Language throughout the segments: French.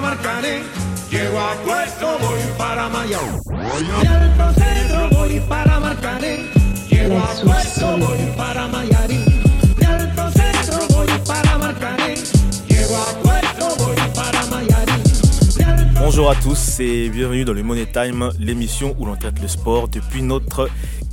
para Marcané. Llego a puesto, voy para Mayao. Y al centro voy para Marcané. Llego a puesto, voy para Mayarín. Y al centro voy para Marcané. Llego a puesto, voy para Mayarín. Bonjour à tous et bienvenue dans le Money Time, l'émission où l'on traite le sport depuis notre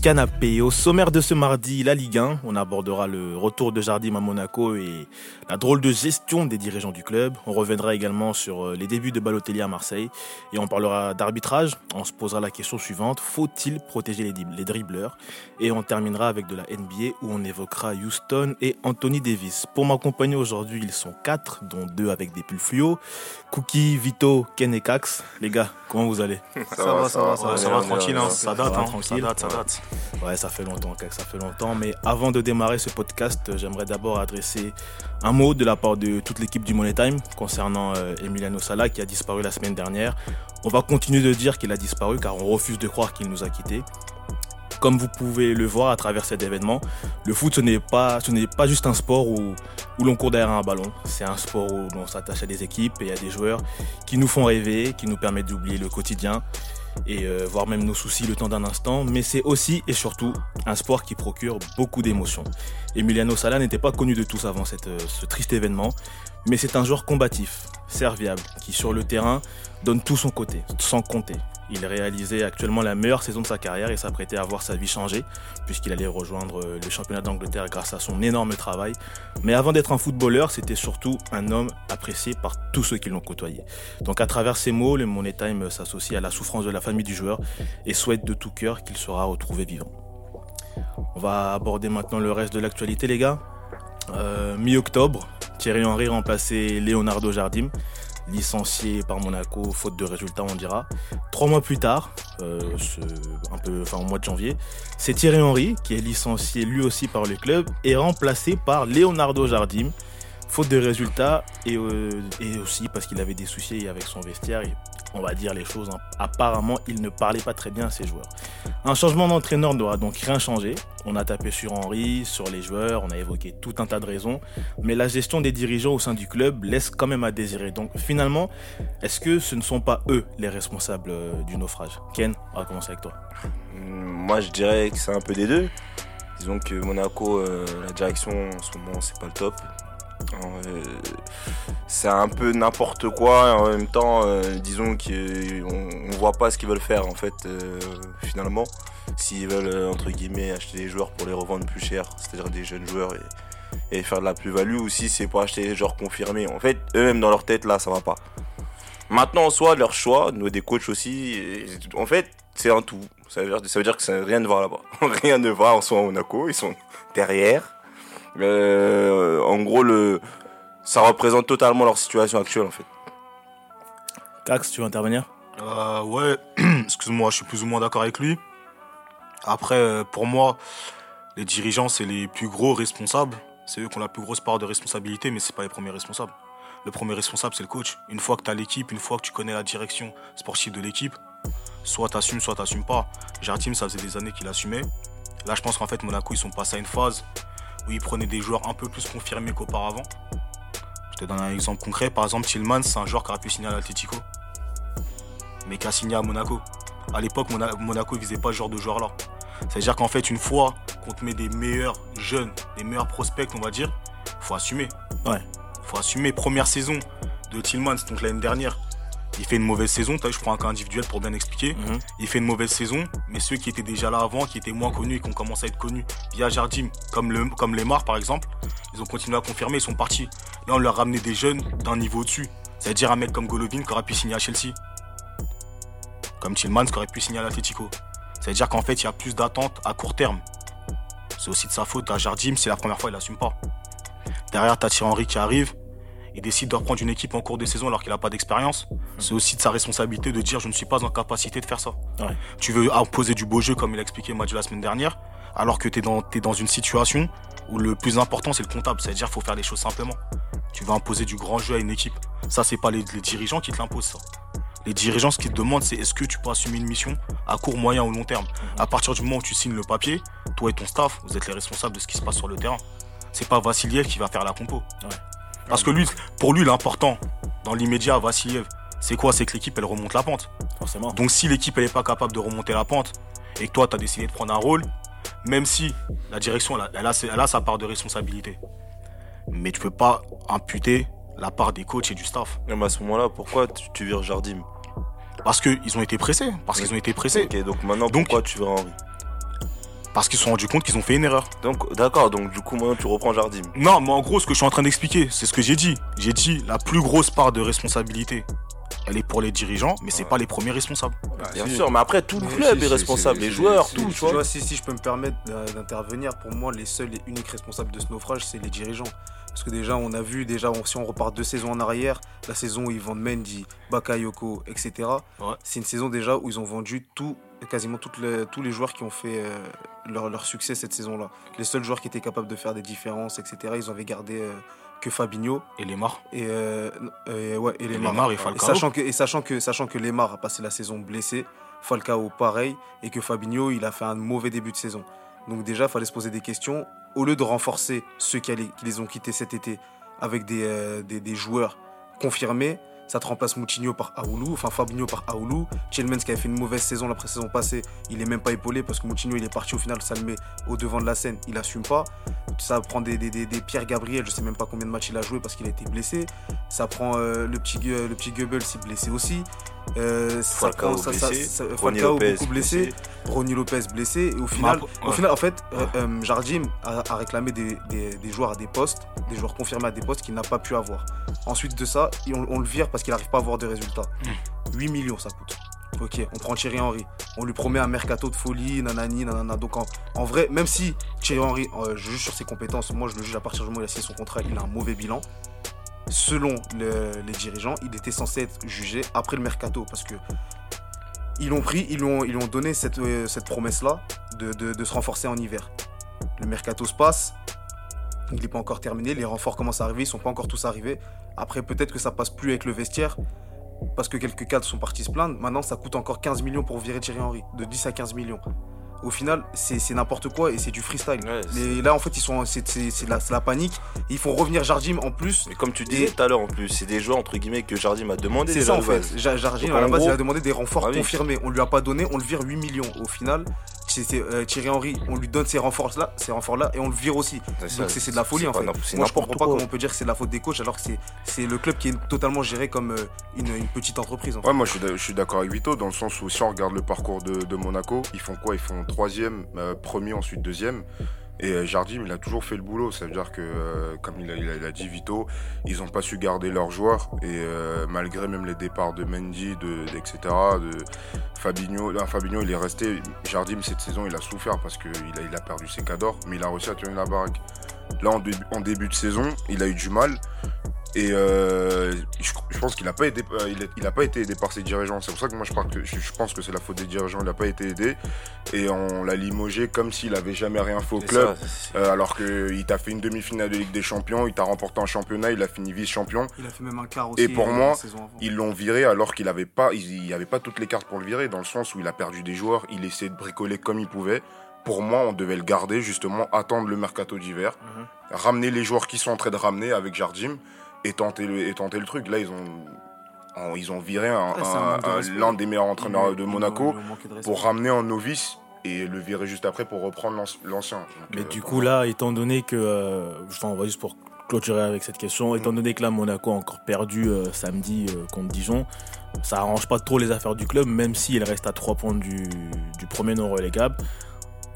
canapé. Au sommaire de ce mardi, la Ligue 1, on abordera le retour de Jardim à Monaco et la drôle de gestion des dirigeants du club. On reviendra également sur euh, les débuts de Balotelli à Marseille et on parlera d'arbitrage. On se posera la question suivante, faut-il protéger les, les dribbleurs? Et on terminera avec de la NBA où on évoquera Houston et Anthony Davis. Pour m'accompagner aujourd'hui, ils sont quatre, dont deux avec des pulls fluo. Cookie, Vito, Ken et Cax. Les gars, comment vous allez? Ça, va, ça va, ça va, ça va, tranquille, hein. ça date, va, hein. tranquille. ça date, ça date. Ouais, ça fait longtemps, ça fait longtemps. Mais avant de démarrer ce podcast, j'aimerais d'abord adresser un mot de la part de toute l'équipe du Money Time concernant euh, Emiliano Sala qui a disparu la semaine dernière. On va continuer de dire qu'il a disparu car on refuse de croire qu'il nous a quittés. Comme vous pouvez le voir à travers cet événement, le foot ce n'est pas, ce n'est pas juste un sport où, où l'on court derrière un ballon. C'est un sport où l'on s'attache à des équipes et à des joueurs qui nous font rêver, qui nous permettent d'oublier le quotidien et euh, voire même nos soucis le temps d'un instant. Mais c'est aussi et surtout un sport qui procure beaucoup d'émotions. Emiliano Sala n'était pas connu de tous avant euh, ce triste événement, mais c'est un joueur combatif, serviable, qui sur le terrain donne tout son côté, sans compter. Il réalisait actuellement la meilleure saison de sa carrière et s'apprêtait à voir sa vie changer, puisqu'il allait rejoindre euh, le championnat d'Angleterre grâce à son énorme travail. Mais avant d'être un footballeur, c'était surtout un homme apprécié par tous ceux qui l'ont côtoyé. Donc à travers ces mots, le Money Time s'associe à la souffrance de la famille du joueur et souhaite de tout cœur qu'il sera retrouvé vivant. On va aborder maintenant le reste de l'actualité les gars. Euh, Mi-octobre, Thierry Henry remplaçait Leonardo Jardim licencié par Monaco faute de résultats on dira. Trois mois plus tard, euh, un peu, enfin au mois de janvier, c'est Thierry Henry qui est licencié lui aussi par le club et remplacé par Leonardo Jardim faute de résultats et, euh, aussi parce qu'il avait des soucis avec son vestiaire. On va dire les choses. hein. Apparemment, il ne parlait pas très bien à ses joueurs. Un changement d'entraîneur n'aura donc rien changé. On a tapé sur Henry, sur les joueurs, on a évoqué tout un tas de raisons. Mais la gestion des dirigeants au sein du club laisse quand même à désirer. Donc finalement, est-ce que ce ne sont pas eux les responsables euh, du naufrage? Ken, on va commencer avec toi. Moi, je dirais que c'est un peu des deux. Disons que Monaco, euh, la direction en ce moment, c'est pas le top. Euh, c'est un peu n'importe quoi. Et en même temps, euh, disons qu'on on voit pas ce qu'ils veulent faire en fait. euh, finalement, s'ils veulent entre guillemets acheter des joueurs pour les revendre plus cher, c'est-à-dire des jeunes joueurs et, faire de la plus-value, ou si c'est pour acheter des joueurs confirmés. En fait, eux-mêmes dans leur tête là, ça va pas. Maintenant, en soi, leur choix, nous des coachs aussi, en fait, c'est un tout. Ça veut dire, ça veut dire que ça rien de voir là-bas. rien de voir en soi à Monaco, ils sont derrière. Euh, en gros, le, ça représente totalement leur situation actuelle en fait. Cax, tu veux intervenir? Euh, ouais, excuse-moi, je suis plus ou moins d'accord avec lui. Après, euh, pour moi, les dirigeants, c'est les plus gros responsables. C'est eux qui ont la plus grosse part de responsabilité, mais c'est pas les premiers responsables. Le premier responsable, c'est le coach. Une fois que tu as l'équipe, une fois que tu connais la direction sportive de l'équipe, soit t'assumes, soit t'assumes pas. Jardim, ça faisait des années qu'il assumait. Là, je pense qu'en fait, Monaco, ils sont passés à une phase où ils prenaient des joueurs un peu plus confirmés qu'auparavant. Je te donne un exemple concret. Par exemple, Tillman, c'est un joueur qui aurait pu signer à l'Atletico mais qui a signé à Monaco. À l'époque, Mona- Monaco ne visait pas ce genre de joueur-là. C'est-à-dire qu'en fait, une fois qu'on te met des meilleurs jeunes, des meilleurs prospects, on va dire, faut assumer. Ouais. faut assumer. Première saison de Tillmans, donc l'année dernière, il fait une mauvaise saison. Vu, je prends un cas individuel pour bien expliquer. Mhm. Il fait une mauvaise saison, mais ceux qui étaient déjà là avant, qui étaient moins connus et qui ont commencé à être connus via Jardim, comme, le, comme Lemar par exemple, ils ont continué à confirmer, ils sont partis. Là, on leur a ramené des jeunes d'un niveau au-dessus. C'est-à-dire un mec comme Golovin qui aurait pu signer à Chelsea. Comme Tillmans qui aurait pu signer à l'Atletico. C'est-à-dire qu'en fait, il y a plus d'attentes à court terme. C'est aussi de sa faute à Jardim, c'est la première fois, il n'assume pas. Derrière, t'as Thierry Henry qui arrive. Il décide de reprendre une équipe en cours de saison alors qu'il n'a pas d'expérience. C'est aussi de sa responsabilité de dire je ne suis pas en capacité de faire ça. Ouais. Tu veux imposer du beau jeu comme il a expliqué Madju la semaine dernière, alors que tu es dans, t'es dans une situation où le plus important c'est le comptable, c'est-à-dire qu'il faut faire les choses simplement. Tu veux imposer du grand jeu à une équipe. Ça, c'est pas les, les dirigeants qui te l'imposent, ça. Les dirigeants, ce qu'ils te demandent, c'est est-ce que tu peux assumer une mission à court, moyen ou long terme? À partir du moment où tu signes le papier, toi et ton staff, vous êtes les responsables de ce qui se passe sur le terrain. C'est pas Vassiliev qui va faire la compo. Ouais. Parce que lui, pour lui, l'important, dans l'immédiat, Vassiliev, c'est quoi? C'est que l'équipe, elle remonte la pente. Forcément. Donc si l'équipe, elle n'est pas capable de remonter la pente, et que toi, tu as décidé de prendre un rôle, même si la direction, elle a, elle a ses- elle a sa part de responsabilité. Mais tu peux pas imputer la part des coachs et du staff. Mais à ce moment-là, pourquoi tu, tu vires Jardim? Parce qu'ils ont été pressés. Parce qu'ils ont été pressés. Ok, donc maintenant, Donc- pourquoi tu vires Henri? Parce qu'ils se sont rendus compte qu'ils ont fait une erreur. Donc, d'accord, donc du coup, maintenant, tu reprends Jardim. Non, mais en gros, ce que je suis en train d'expliquer, c'est ce que j'ai dit. J'ai dit la plus grosse part de responsabilité, elle est pour les dirigeants, mais c'est pas les premiers responsables. Bien si. sûr, mais après, tout le club si, est si, responsable, si, les si, joueurs, si, tout, si, tu Tu vois. si, si je peux me permettre d'intervenir, pour moi, les seuls et uniques responsables de ce naufrage, c'est les dirigeants. Parce que déjà, on a vu, déjà, on- si on repart deux saisons en arrière, la saison où ils vendent Mendy, Bakayoko, etc., Ouais. c'est une saison déjà où ils ont vendu tout, quasiment les- tous les joueurs qui ont fait euh, leur, leur succès cette saison-là. Les seuls joueurs qui étaient capables de faire des différences, etc., ils avaient gardé euh, que Fabinho Et les marres. et, euh, et, ouais, et Lemar. Lemar et sachant que, et sachant que, sachant que Lemar a passé la saison blessé, Falcao pareil, et que Fabinho il a fait un mauvais début de saison. Donc déjà, il fallait se poser des questions. Au lieu de renforcer ceux qui, les ont quittés cet été avec des, euh, joueurs confirmés, ça te remplace Moutinho par Aoulou, enfin Fabinho par Aoulou. Chelmens qui avait fait une mauvaise saison la pré-saison passée, il est même pas épaulé parce que Moutinho il est parti au final, ça le met au devant de la scène, il assume pas. Ça prend des, des, des, des Pierre Gabriel, je sais même pas combien de matchs il a joué parce qu'il a été blessé. Ça prend euh, le petit le petit Goebbels, il est blessé aussi. Euh, ça Falcao ça- ça- blessé, ça- Ronny Falcao Lopez beaucoup blessé, Ronny Lopez blessé. Et au final, au final en fait, euh, euh, Jardim a, a réclamé des, des- des joueurs à des postes, des joueurs confirmés à des postes qu'il n'a pas pu avoir. Ensuite de ça, on, on le vire parce qu'il n'arrive pas à avoir de résultats. 8 millions ça coûte. Ok, on prend Thierry Henry. On lui promet un mercato de folie, nanani, nanana. Donc en, en vrai, même si Thierry Henry, euh, je juge sur ses compétences, moi je le juge à partir du moment où il a signé son contrat, il a un mauvais bilan. Selon le- les dirigeants, il était censé être jugé après le mercato parce que ils l'ont pris, ils lui ont, ils lui ont donné cette, euh, cette promesse-là de, de- de se renforcer en hiver. Le mercato se passe, il n'est pas encore terminé, les renforts commencent à arriver, ils sont pas encore tous arrivés. Après, peut-être que ça passe plus avec le vestiaire, parce que quelques cadres sont partis se plaindre. Maintenant, ça coûte encore 15 millions pour virer Thierry Henry, de 10 à 15 millions. Au final, c'est n'importe quoi et c'est du freestyle. Ouais, là, en fait, ils sont, c'est la, panique. Ils font revenir Jardim en plus. Mais comme tu disais tout à l'heure, en plus, c'est des joueurs, entre guillemets, que Jardim a demandé C'est ça en fait. Jardim, à la base, gros- il a demandé des renforts Ah oui. confirmés. On lui a pas donné, on le vire 8 millions. Au final, c'est c'est, euh, Thierry Henry, on lui donne ces renforts-là, ces renforts-là, et on le vire aussi. Donc c'est de la folie en fait. Moi je comprends pas comment on peut dire que c'est de la faute des coachs alors que c'est- le club qui est totalement géré comme euh, une, une petite entreprise. En fait. Ouais, moi je suis d'a- je suis d'accord avec Vito dans le sens où si on regarde le parcours de, de Monaco, ils font quoi? Ils font troisième, euh, premier, ensuite deuxième. Et euh, Jardim, il a toujours fait le boulot. Ça veut dire que, euh, comme il a, dit Vito, ils n'ont pas su garder leurs joueurs. Et euh, malgré même les départs de Mendy, etc., de Fabinho, Fabinho, il est resté. Jardim, cette saison, il a souffert parce qu'il a, il a perdu ses cadors, mais il a réussi à tenir la baraque. Là, en début de saison, il a eu du mal. Et euh, je, je pense qu'il n'a pas, été- euh, il a- il a pas été aidé par ses dirigeants. C'est pour ça que moi je, parle que, je, je pense que c'est la faute des dirigeants. Il n'a pas été aidé. Et on l'a limogé comme s'il avait jamais rien fait au club. ça, c'est- Euh, alors qu'il t'a fait une demi-finale de Ligue des Champions, il t'a remporté un championnat, il a fini vice-champion. Il a fait même un quart aussi. Et pour euh, moi. Ils l'ont viré alors qu'il avait pas, il n'y avait pas toutes les cartes pour le virer, dans le sens où il a perdu des joueurs, il essayait de bricoler comme il pouvait. Pour moi, on devait le garder, justement, attendre le mercato d'hiver, Mhm. ramener les joueurs qui sont en train de ramener avec Jardim et tenter le, et tenter le truc. Là, ils ont, en- ils ont viré Ouais, respect. l'un des meilleurs entraîneurs de Monaco de pour ramener un novice et le virer juste après pour reprendre l'anci- l'ancien. Mais euh, du coup, là, étant donné que. euh, enfin, on va juste pour clôturer avec cette question. Étant donné que là, Monaco a encore perdu euh, samedi euh, contre Dijon, ça arrange pas trop les affaires du club, même s'il reste à 3 points du, du premier non relégable.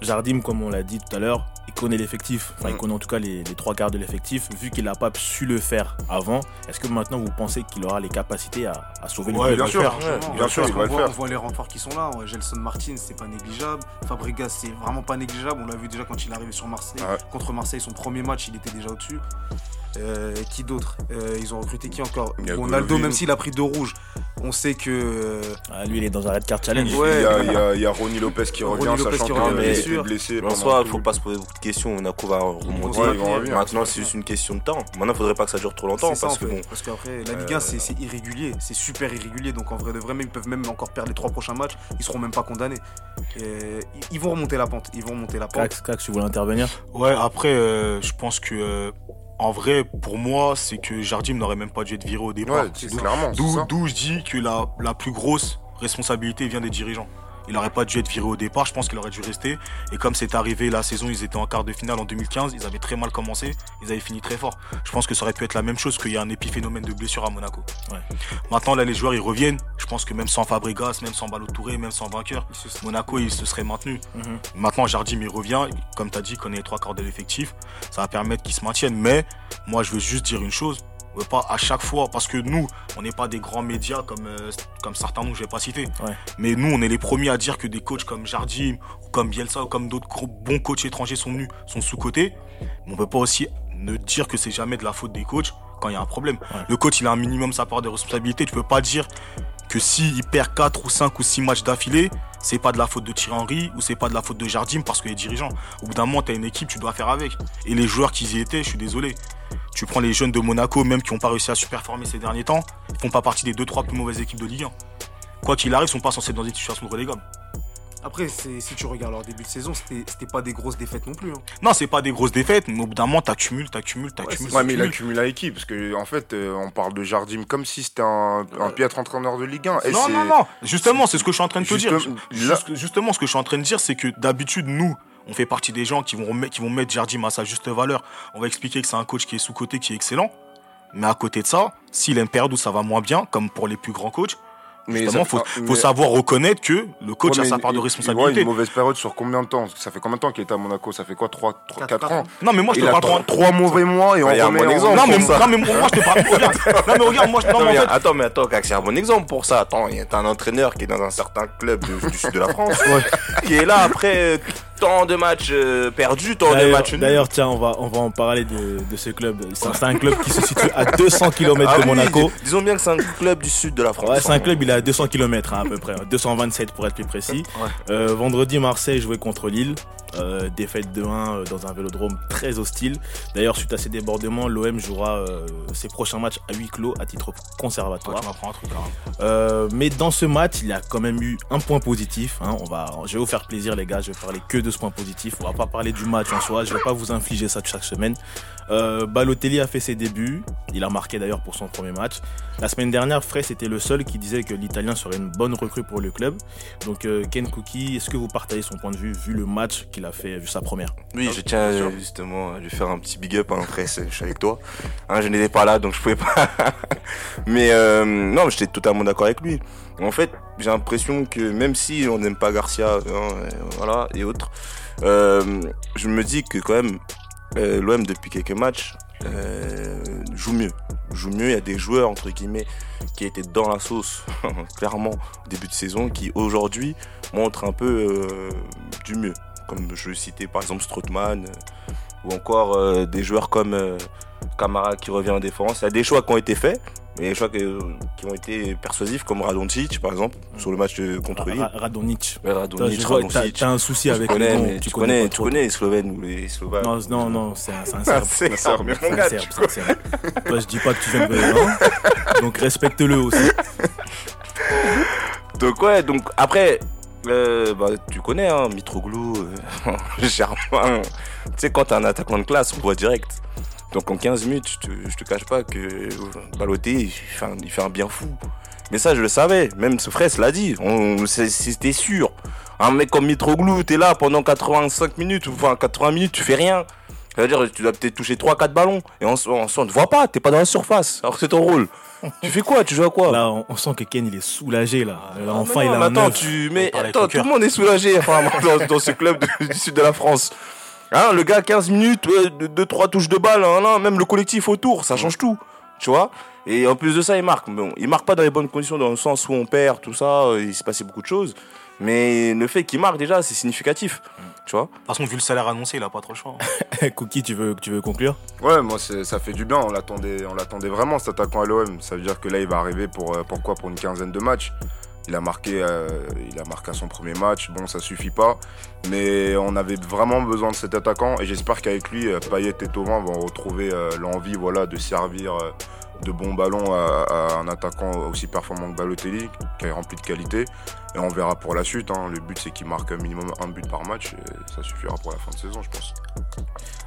Jardim, comme on l'a dit tout à l'heure, il connaît l'effectif. Enfin, il Mm. connaît en tout cas les, les trois quarts de l'effectif. Vu qu'il n'a pas su le faire avant, est-ce que maintenant vous pensez qu'il aura les capacités à, à sauver le Ouais, club bien le faire. Ouais, bien sûr, parce il va qu'on le voit- faire. On voit les renforts qui sont là. Gelson Martin, c'est pas négligeable. Fabregas, c'est vraiment pas négligeable. On l'a vu déjà quand il est arrivé sur Marseille. Ouais. Contre Marseille, son premier match, il était déjà au-dessus. Euh, qui d'autre Euh, Ils ont recruté qui encore a Ronaldo, même s'il a pris deux rouges, on sait que. euh, Ah, Lui, il est dans un red card challenge. Ouais. il, y a, il y a- a Ronny Lopez qui Ronny revient, Lopez sachant qui qu'il sûr. blessé. En soi, il faut pas se poser beaucoup de questions. Monaco va remonter. Ouais. Maintenant, c'est juste une question de temps. Maintenant, il faudrait pas que ça dure trop longtemps ça, parce que bon. Parce qu'après, la Ligue 1, c'est irrégulier. C'est super irrégulier. Donc en vrai de vrai, même, ils peuvent même encore perdre les trois prochains matchs. Ils seront même pas condamnés. Et ils- vont remonter la pente. Ils vont remonter la pente. Cax, Cax, tu voulais intervenir? Ouais, après, euh, je pense que. En vrai, pour moi, c'est que Jardim n'aurait même pas dû être viré au départ. Ouais, D'où- je dis que la, la plus grosse responsabilité vient des dirigeants. Il n'aurait pas dû être viré au départ, je pense qu'il aurait dû rester. Et comme c'est arrivé la saison, ils étaient en quart de finale en 2015, ils avaient très mal commencé, ils avaient fini très fort. Je pense que ça aurait pu être la même chose qu'il y a un épiphénomène de blessure à Monaco. Ouais. Maintenant, là, les joueurs, ils reviennent. Je pense que même sans Fabregas, même sans Ballot Touré, même sans vainqueur, Monaco, il se serait maintenu. Mhm. Maintenant, Jardim, il revient. Comme tu as dit, il connaît les trois quarts de l'effectif. Ça va permettre qu'il se maintienne. Mais moi, je veux juste dire une chose. On veut pas à chaque fois, parce que nous, on n'est pas des grands médias comme, euh, comme certains noms que je vais pas citer. Ouais. Mais nous, on est les premiers à dire que des coachs comme Jardim, ou comme Bielsa, ou comme d'autres bons coachs étrangers sont venus, sont sous-cotés. Mais on peut pas aussi ne dire que c'est jamais de la faute des coachs quand il y a un problème. Ouais. Le coach, il a un minimum sa part de responsabilité. Tu peux pas dire que s'il perd 4 ou 5 ou 6 matchs d'affilée, c'est pas de la faute de Thierry Henry ou c'est pas de la faute de Jardim parce que les dirigeants. Au bout d'un moment, t'as une équipe, tu dois faire avec. Et les joueurs qui y étaient, je suis désolé. Tu prends les jeunes de Monaco, même qui n'ont pas réussi à superformer ces derniers temps, ils font pas partie des 2-3 plus mauvaises équipes de Ligue 1. Quoi qu'il arrive, ils sont pas censés être dans des situations de relégable. Après, si tu regardes leur début de saison, c'était pas des grosses défaites non plus. hein. Non, c'est pas des grosses défaites, mais au bout d'un moment, t'accumules, t'accumules, t'accumules. Ouais, mais il accumule à équipe, parce que en fait, euh, on parle de Jardim comme si c'était un, un piètre entraîneur de Ligue 1. Et non, non, non. Justement, c'est ce que je suis en train de te dire. Justement, là- Juste- justement, ce que je suis en train de dire, c'est que d'habitude, nous, on fait partie des gens qui vont, remettre- qui vont mettre Jardim à sa juste valeur. On va expliquer que c'est un coach qui est sous-côté, qui est excellent. Mais à côté de ça, s'il a une période où ça va moins bien, comme pour les plus grands coachs, Mais justement, faut, ah, faut mais- savoir reconnaître que le coach Ouais, a sa part de il- il voit responsabilité. une mauvaise période sur combien de temps Ça fait combien de temps qu'il était à Monaco Ça fait quoi 3, 4, Quatre ans Non, mais moi, je Il te a parle trois, pas- trois mauvais mois et on Ouais, un remet bon en- exemple. Non, mais, non, mais moi, je te parle. Regarde. Non, mais regarde, moi, je, non, Attends, mais en mais, fait, attends, mais attends, Cax, c'est un bon exemple pour ça. Attends, il y a t'as un entraîneur qui est dans un certain club de- du sud de la France, qui est là après euh, tant de matchs euh, perdus, tant de matchs nuls. d'ailleurs, tiens, on va, on va en parler de, de ce club. C'est un, club qui se situe à 200 km Ah de oui, Monaco. dis- disons bien que c'est un club du sud de la France. Ouais, c'est un club, il est à 200 km à peu près, 227 pour être plus précis. Ouais. Euh, vendredi, Marseille jouait contre Lille. Euh, défaite de 1 euh, dans un vélodrome très hostile. D'ailleurs, suite à ces débordements, l'OM jouera euh, ses prochains matchs à huis clos à titre conservatoire. un truc. Euh, mais dans ce match, il y a quand même eu un point positif. hein. On va, je vais vous faire plaisir, les gars. Je vais parler que de ce point positif. On va pas parler du match en soi. Je vais pas vous infliger ça chaque semaine. Euh, Balotelli a fait ses débuts. Il a marqué d'ailleurs pour son premier match. La semaine dernière, Frey était le seul qui disait que l'Italien serait une bonne recrue pour le club. Donc euh, Ken Cookie, est-ce que vous partagez son point de vue vu le match qu'il a fait, vu sa première? Oui, je tiens euh, justement à lui faire un petit big up. Hein, je suis avec toi. Hein, je n'étais pas là, donc je pouvais pas. mais euh, non, j'étais totalement d'accord avec lui. En fait, j'ai l'impression que même si on n'aime pas Garcia, hein, voilà, et autres, euh, je me dis que quand même, euh, l'OM depuis quelques matchs euh, joue mieux. Joue mieux. Il y a des joueurs entre guillemets qui étaient dans la sauce, clairement, au début de saison, qui aujourd'hui montrent un peu du mieux comme je citais par exemple Strootman, ou encore des joueurs comme Camara qui revient en défense. Il y a des choix qui ont été faits, mais des choix que- qui ont été persuasifs, comme Radonjic par exemple, sur le match contre Lille. Ra- Radonic. Ouais, Radonjic, je T'as Radonjic. t'as un souci Tu avec connais, le nom, mais tu, connais, tu connais les Slovènes ou les Slovaques. Non, non, non, c'est un, Serbe. c'est C'est un Serbe, un. Toi, je dis pas que tu viens de hein. Donc respecte-le aussi. Donc ouais, donc après, euh, bah, tu connais, hein, Mitroglou, euh, Germain. Tu sais, quand t'es un attaquant de classe, on voit direct. Donc en 15 minutes, je te, je te cache pas que euh, Balotelli, il fait, un, il fait un bien fou. Mais ça, je le savais. Même ce Fraisse l'a dit. C'était sûr. Un mec comme Mitroglou, t'es là pendant 85 minutes, ou enfin 80 minutes, tu fais rien. C'est-à-dire, tu dois peut-être toucher 3-4 ballons. Et on, on, on te voit pas, t'es pas dans la surface. Alors que c'est ton rôle. tu fais quoi? Tu joues à quoi? Là, on, on sent que Ken, il est soulagé, là. Là, enfin, il a mais un attends, tu... mais attends, tout le le monde est soulagé enfin, dans, dans ce club de- du sud de la France. Hein, le gars, 15 minutes, 2-3 touches de balle, hein, même le collectif autour, ça change tout. Tu vois Et en plus de ça, il marque. Bon, il marque pas dans les bonnes conditions, dans le sens où on perd, tout ça, euh, il s'est passé beaucoup de choses. Mais le fait qu'il marque déjà, c'est significatif. Tu vois De toute façon, vu le salaire annoncé, il a pas trop le choix. Cookie, tu veux, tu veux conclure? Ouais, moi c'est- ça fait du bien. On l'attendait, on l'attendait vraiment cet attaquant à l'OM. Ça veut dire que là il va arriver pour euh, pourquoi pour une quinzaine de matchs? Il a marqué, euh, il a marqué à son premier match. Bon, ça suffit pas, mais on avait vraiment besoin de cet attaquant et j'espère qu'avec lui, euh, Payet et Thauvin vont retrouver euh, l'envie, voilà, de servir de bons ballons à, à un attaquant aussi performant que Balotelli, qui est rempli de qualité. Et on verra pour la suite. hein. Le but, c'est qu'il marque un minimum un but par match. Et ça suffira pour la fin de saison, je pense.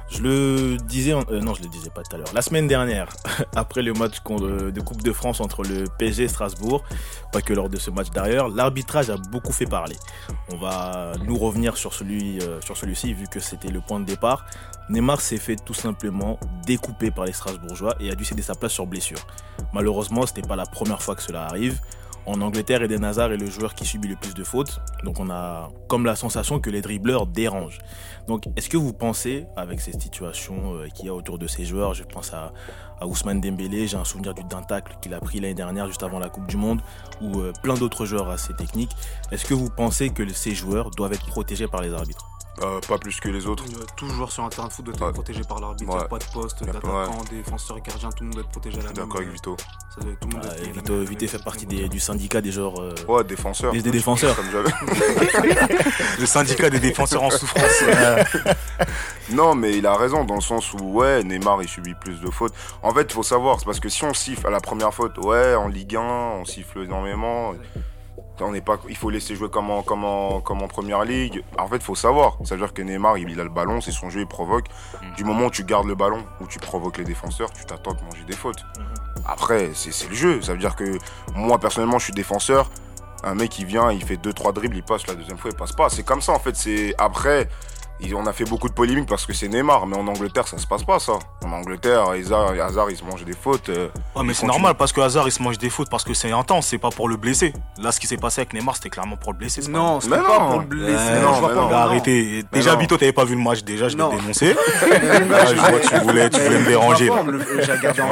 Je le disais, euh, non, je le disais pas tout à l'heure. La semaine dernière, après le match con- de, Coupe de France entre le PSG Strasbourg, pas que lors de ce match d'ailleurs, l'arbitrage a beaucoup fait parler. On va nous revenir sur celui, euh, sur celui-ci vu que c'était le point de départ. Neymar s'est fait tout simplement découper par les Strasbourgeois et a dû céder sa place sur blessure. Malheureusement, ce n'est pas la première fois que cela arrive. En Angleterre, Eden Hazard est le joueur qui subit le plus de fautes. Donc on a comme la sensation que les dribbleurs dérangent. Donc, est-ce que vous pensez, avec cette situation euh, qu'il y a autour de ces joueurs, je pense à, à Ousmane Dembélé, j'ai un souvenir du d'un tacle qu'il a pris l'année dernière, juste avant la Coupe du Monde, ou euh, plein d'autres joueurs assez techniques, est-ce que vous pensez que ces joueurs doivent être protégés par les arbitres? Euh, pas plus que les autres. Euh, Tout joueur sur un terrain de foot doit être Ouais. protégé par l'arbitre. Ouais. pas de poste, d'attaquant, défenseur, gardien, tout le monde doit être protégé à la d'accord avec Vito. Ça doit- tout le monde Ah, être- Vito, même- Vito fait partie des- du syndicat des joueurs. euh, Ouais, défenseur. Des- des défenseurs. Comme j'avais- Le syndicat des défenseurs en souffrance. Non, mais il a raison dans le sens où, ouais, Neymar, il subit plus de fautes. En fait, il faut savoir, c'est parce que si on siffle à la première faute, ouais, en Ligue 1, on siffle énormément. On n'est pas, il faut laisser jouer comme en, comme en, comme en première ligue. En fait, il faut savoir. Ça veut dire que Neymar, il, il a le ballon, c'est son jeu, il provoque. Du moment où tu gardes le ballon, où tu provoques les défenseurs, tu t'attends de manger des fautes. Après, c'est le jeu. Ça veut dire que moi, personnellement, je suis défenseur. Un mec, il vient, il fait 2-3 dribbles, il passe, la deuxième fois, il passe pas. C'est comme ça, en fait. C'est Après, on a fait beaucoup de polémiques parce que c'est Neymar, mais en Angleterre, ça se passe pas, ça. En Angleterre, Hazard, Hazard il se mange des fautes. euh, Ouais, mais c'est normal parce que Hazard il se mange des fautes parce que c'est intense, c'est pas pour le blesser. Là, ce qui s'est passé avec Neymar, c'était clairement pour le blesser. Non, c'était pas non. pour le blesser. Euh, non, je vois mais pas non. Comment- arrêtez. Déjà, non. Vito, t'avais pas vu le match, déjà, je Non. l'ai dénoncé. Mais Ah, je vois tu voulais, tu voulais me déranger. Là.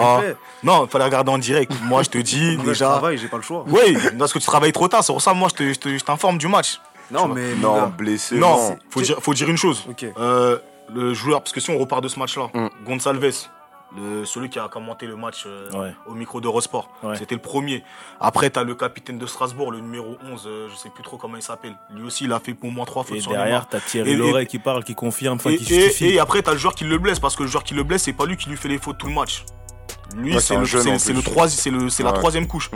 Ah. Non, il fallait regarder en direct. Moi, je te dis, déjà. travaille, j'ai pas le choix. Oui, parce que tu travailles trop tard, c'est pour ça, moi, je te- je te- je t'informe du match. Non, mais. Non, blessé, Non, non. faut dire, faut dire une chose. Euh, le joueur, parce que si on repart de ce match-là, Mm. Gonçalves, le, celui qui a commenté le match euh, Ouais. au micro d'Eurosport, Ouais. c'était le premier. Après, t'as le capitaine de Strasbourg, le numéro 11, euh, je sais plus trop comment il s'appelle. Lui aussi, il a fait au moins trois fautes Et sur derrière, Neymar. t'as Thierry Et- et- Loret qui parle, qui confirme, Et, qui justifie. et après, t'as le joueur qui le blesse, parce que le joueur qui le blesse, c'est pas lui qui lui fait les fautes tout le match. Lui, Ouais, c'est le, c'est- c'est c'est la troisième couche.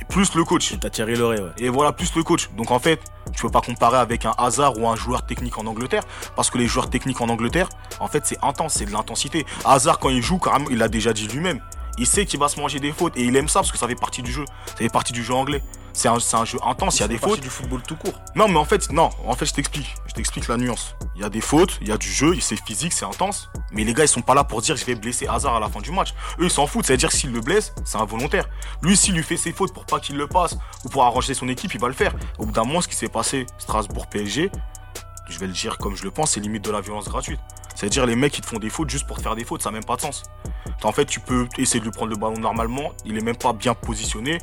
Et Plus le coach. Et T'as Loret, ouais. Et voilà, plus le coach. Donc en fait, tu peux pas comparer avec un hasard ou un joueur technique en Angleterre. Parce que les joueurs techniques en Angleterre, en fait, c'est intense, c'est de l'intensité. Hazard, quand il joue, carrément, il a déjà dit lui-même. Il sait qu'il va se manger des fautes et il aime ça parce que ça fait partie du jeu. Ça fait partie du jeu anglais. C'est un, un jeu intense, il y a des fautes. du football tout court. Non, mais en fait, non, en fait, je t'explique. Je t'explique la nuance. Il y a des fautes, il y a du jeu, c'est physique, c'est intense. Mais les gars, ils sont pas là pour dire je vais blesser Hazard à la fin du match. Eux, ils s'en foutent. C'est-à-dire que s'il le blesse, c'est involontaire. Lui, s'il lui fait ses fautes pour pas qu'il le passe ou pour arranger son équipe, il va le faire. Au bout d'un moment, ce qui s'est passé, Strasbourg-PSG, je vais le dire comme je le pense, c'est limite de la violence gratuite. C'est-à-dire les mecs qui te font des fautes juste pour te faire des fautes, ça n'a même pas de sens. En fait, tu peux essayer de lui prendre le ballon normalement, il est même pas bien positionné,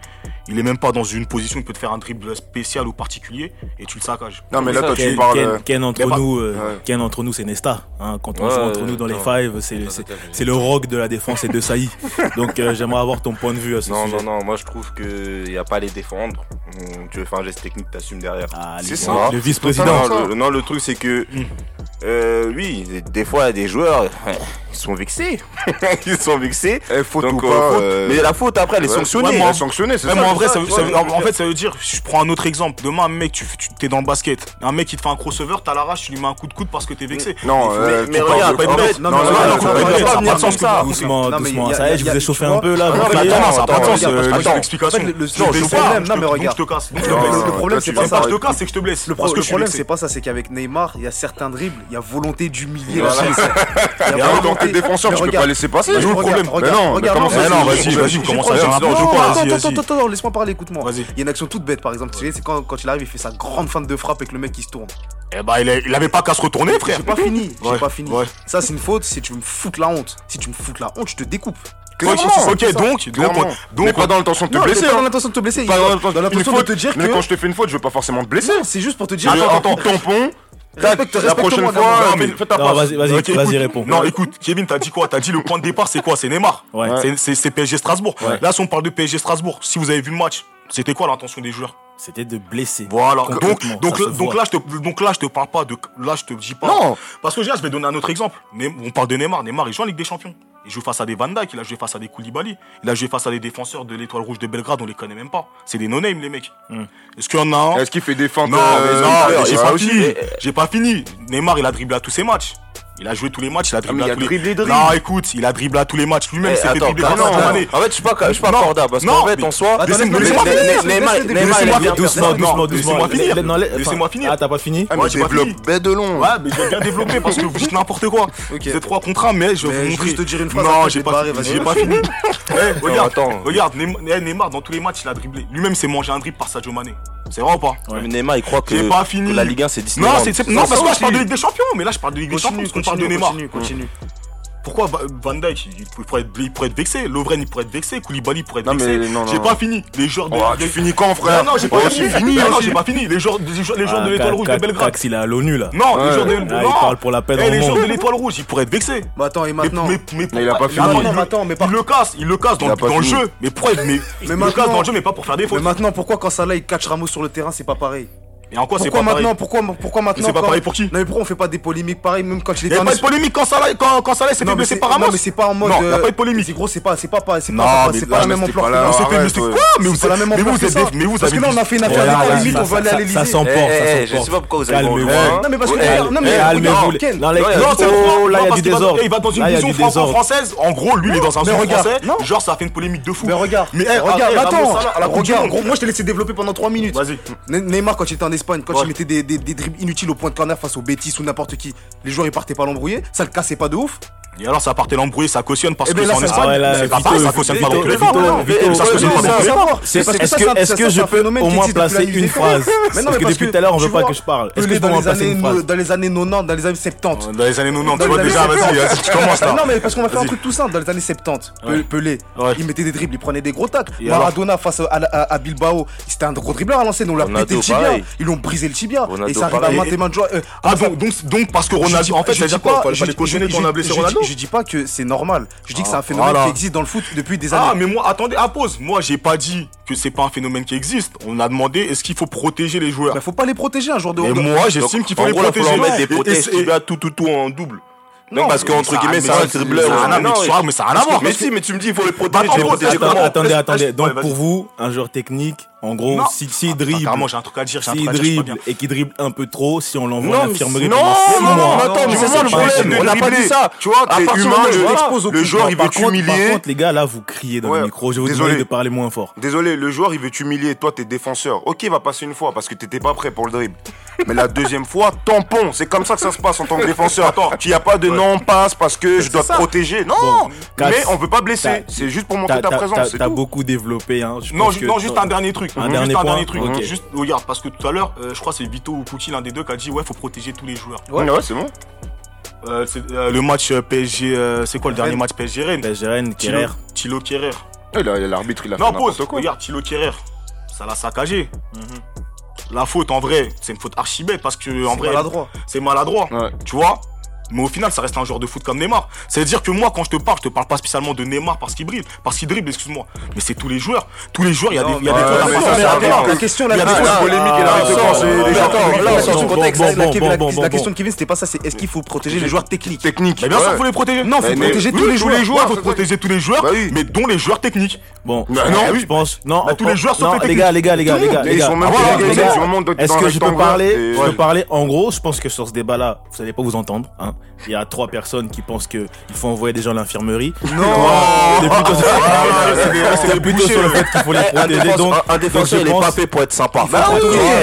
il est même pas dans une position qui peut te faire un dribble spécial ou particulier et tu le saccages. Non, mais là, toi, Ken, tu parles. Ken- euh, Ken entre pas- nous, euh, Ouais. Ken entre nous, c'est Nesta. hein. Quand on Ouais, joue entre nous dans les non. fives, c'est Non, le rock de la défense et de Saï. Donc euh, j'aimerais avoir ton point de vue à ce Non, sujet. non, non, moi je trouve qu'il n'y a pas à les défendre. Hum, Tu veux faire un geste technique, t'assumes derrière. Ah, C'est ça. Le vice-président. Non, le, non, le truc c'est que, Mm. euh, oui, des fois, des joueurs, sont vexés. ils sont vexés. eh, faute Donc, ou euh, pas. faute. euh, Mais la faute après, elle est ouais, sanctionnée. ouais, elle moi, est sanctionnée, c'est Ouais, ça. mais en vrai, ça, veut- veut- en, fait, ça veut dire, je prends un autre exemple. Demain, un mec, tu, tu t'es dans le basket, un mec qui te fait un crossover, t'as l'arrache, tu lui mets un coup de coude parce que t'es vexé. Non, Il euh, mais tu regarde, pas une. Non, Non, mais non, regarde, non, Doucement, Ça y est, je vous ai chauffé un peu là. Non, ça a pas de sens. euh, l'explication. Je je non, te- mais regarde. je te casse. je Le- problème, c'est Je pas ça. je te casse, c'est que je te blesse. Le, je problème, c'est pas ça, c'est qu'avec Neymar, il y a certains dribbles, il y a volonté d'humilier la. Il y a volonté- que défenseur, Mais tu peux pas laisser passer. mais D'où le problème. regarde, Mais non, mais comment non, ça Mais vas-y, vas-y, je- à Non, quoi, attends, attends, vas-y. attends, attends, laisse-moi parler, écoute-moi. Il y a une action toute bête, par exemple. Tu sais, c'est quand, quand il arrive, il fait sa grande fin de frappe et que le mec il se tourne. Eh bah, il a- il avait pas qu'à se retourner, frère. J'ai pas fini, j'ai pas fini. Ça, c'est une faute si tu me foutre la honte. Si tu me foutres la honte, je te découpe. Ok, Clairement, ok, donc, donc, donc, Mais pas dans l'intention de te Non, blesser. mais pas dans hein. l'intention de te blesser. Pas dans l'intention de te dire Mais que. quand je te fais une faute, je veux pas forcément te blesser. C'est juste pour te dire. Attends, attends, tampon. Respecte- La prochaine fois, fais fais ta Non, passe. vas-y, vas-y, réponds. Non, écoute, Kevin, t'as dit quoi? T'as dit le point de départ, c'est quoi? C'est Neymar. Ouais. C'est- PSG Strasbourg. Ouais. Là, si on parle de PSG Strasbourg, si vous avez vu le match, c'était quoi l'intention des joueurs? C'était de blesser. Voilà. Donc, donc, donc là, je te, donc là, je te parle pas de, là, je te dis pas. Non. Parce que je je vais donner un autre exemple. On parle de Neymar. Neymar, il joue en Ligue des Champions. Il joue face à des Van Dijk, il a joué face à des Koulibaly, il a joué face à des défenseurs de l'Étoile Rouge de Belgrade, on les connaît même pas. C'est des non-names, les mecs. Hmm. Est-ce qu'il y en a un Est-ce qu'il fait défendre Non, euh, non. Euh, j'ai pas fini. Neymar, il a dribblé à tous ses matchs. Il a joué tous les matchs, il a ah, dribblé ah, les matchs. Non, écoute, il a dribblé à tous les matchs. Lui-même, eh, c'est s'est fait dribbler En fait, je suis pas, je suis pas corda parce qu'en fait, en soi. Doucement, doucement. Laissez-moi finir. Laissez-moi finir. Ah, t'as pas fini? Ah, Moi, je développe bête de long. Ouais, mais je vais bien développer parce que vous dites n'importe quoi. C'est trois contrats, mais je vais vous montrer. te dire une phrase. Non, j'ai pas fini. Eh, regarde, eh, Neymar, dans tous les matchs, il a dribblé. Lui-même, s'est mangé un dribble par Sadio Mané. C'est vrai ou pas ouais. Neymar, il croit que, la Ligue 1, c'est Disney. Non, parce que moi, je parle de Ligue des Champions, mais là, je parle de Ligue des Champions, parce qu'on parle de Neymar. Continue, continue pourquoi Van Dyke il, pourrait, être vexé, Lovren il pourrait être vexé, Koulibaly pourrait être vexé. J'ai pas fini. Les joueurs de. Oh, les... Tu finis quand frère? Non, non j'ai pas oh, fini. non, j'ai pas fini. Les joueurs, les joueurs, de ah, l'étoile rouge de Belgrade. il est à l'ONU là. Non, les joueurs de l'étoile rouge. Il parle pour la paix eh, Les joueurs de l'étoile rouge, ils pourraient être vexés. Bah attends, et maintenant? Mais, mais, mais, il a pas ah, fini. Il le casse, il le casse dans le jeu. Mais pourquoi Mais le casse dans le jeu, mais pas pour faire des fautes. Mais maintenant, pourquoi quand Salah il catch Ramos sur le terrain, c'est pas pareil? Mais en quoi c'est pas maintenant, Pourquoi maintenant Pourquoi maintenant C'est pas pareil pour qui Non mais pourquoi on fait pas des polémiques pareilles même quand il était. Il n'y a pas de polémique quand Salah quand, quand s'est fait blesser par Ramos. Non mais c'est pas en mode. Non, il n'y a pas de euh, polémique. C'est gros, c'est pas c'est pas c'est pas c'est pas la même ampleur. On s'est fait blesser quoi Mais vous la même ampleur. Mais vous Parce que là on a fait une affaire de limite, on va aller à l'Élysée. Ça s'emporte, ça s'emporte. Je sais pas pourquoi vous avez Non mais parce que eh, non mais eh, calmez-vous. Non c'est oh, eh, là il y a du désordre. Il va dans une vision française En gros, lui il est dans un sens français. Genre ça fait une polémique de fou. Mais regarde. Mais regarde, attends. Regarde, moi je t'ai laissé développer pendant 3 minutes. Vas-y. Neymar quand il quand ouais. ils mettaient des, des, dribbles inutiles au point de corner face aux bêtises ou n'importe qui, les joueurs ils partaient pas l'embrouiller, ça le cassait pas de ouf. Et alors ça partait l'embrouille, ça cautionne parce eh que c'est en Espagne. C'est pas ça cautionne pas dans tous les cas. Est-ce que je peux au moins placer une phrase Parce que depuis tout à l'heure on veut pas que je parle. Est-ce que Dans les années 90, dans les années 70. Dans les années 90, tu vois déjà, vas-y, tu commences là. Non mais parce qu'on va faire un truc tout simple. Dans les années 70, Pelé, il mettait des dribbles, il prenait des gros tacs. Maradona face à Bilbao, c'était un gros dribbleur à l'ancienne, on l'a pété le tibia. Ils l'ont brisé le tibia. Et ça arrive à maintes et maintes Ah donc parce que Ronaldo, en fait, c'est-à-dire quoi Fallait cautionner quand on a blessé Ronaldo je dis pas que c'est normal. Je dis que c'est un ah, phénomène qui existe dans le foot depuis des ah, années. Ah, mais moi, attendez, à pause. Moi, j'ai pas dit que c'est pas un phénomène qui existe. On a demandé est-ce qu'il faut protéger les joueurs? Il faut pas les protéger un joueur de. Et moi, j'estime qu'il faut les protéger. Faut mettre des protèges. Tout, tout, tout en double. Non, non, parce qu'entre guillemets, c'est un dribbleur. Mais ça a rien à voir. Mais si, mais tu me dis, il faut les bah, protéger. Attendez, attendez. Donc, pour vous, un joueur technique, en gros, si, si il dribble. Ah, j'ai un truc à dire, si un. Dribble, et qu'il dribble un peu trop, si on l'envoie à l'infirmerie. Non, non, non, non, attends, mais c'est ça le problème. On n'a pas dit ça. Tu vois, t'es humain, le, le joueur, il veut t'humilier. Par contre, les gars, là, vous criez dans le micro. Je vous demande de parler moins fort. Désolé, le joueur, il veut t'humilier. Toi, t'es défenseur. Ok, il va passer une fois parce que t'étais pas prêt pour le dribble. Mais la deuxième fois, tampon. C'est comme ça que ça se passe en tant que défenseur. Attends, il n'y a pas de non, passe parce que je dois te protéger. Non, mais on ne peut pas blesser. C'est juste pour montrer ta présence. T'as beaucoup développé. Hein. Non, juste un dernier truc. Un dernier juste un dernier truc. Juste, regarde, parce que tout à l'heure, euh, je crois que c'est Vito ou Pucci, l'un des deux, qui a dit ouais, faut protéger tous les joueurs. Ouais, ouais c'est bon. Euh, euh, le match PSG, c'est quoi le dernier match PSG Rennes? PSG Rennes, Kerrer. Thilo Kerrer. L'arbitre, il a non, fait pause, quoi. Regarde, Thilo Kerrer, ça l'a saccagé. Mhm. La faute, en vrai, c'est une faute archi bête parce que, en vrai, c'est maladroit. Tu vois? Mais au final, ça reste un joueur de foot comme Neymar. C'est-à-dire que moi, quand je te parle, je te parle pas spécialement de Neymar parce qu'il dribble, parce qu'il dribble, excuse-moi. Mais c'est tous les joueurs. Tous les joueurs, il y a des, il y a des La question, la La question de Kevin, c'était pas ça. C'est est-ce qu'il faut protéger les joueurs techniques? Techniques. Bien sûr, faut les protéger. Non, faut protéger tous les joueurs. Bah faut protéger tous les joueurs, mais dont les joueurs techniques. Bon. Bah eh, non, je pense. Non, bah, tous les joueurs sont Les gars, les gars, les gars, les gars. Ah, est-ce que je peux parler Je peux parler. En gros, je pense que sur ce débat-là, vous allez pas vous entendre il y a trois personnes qui pensent qu'il faut envoyer des gens à l'infirmerie. Non C'est plutôt, ah, plutôt sur le fait qu'il faut les protéger. Un, défenseur, donc il est pour être sympa.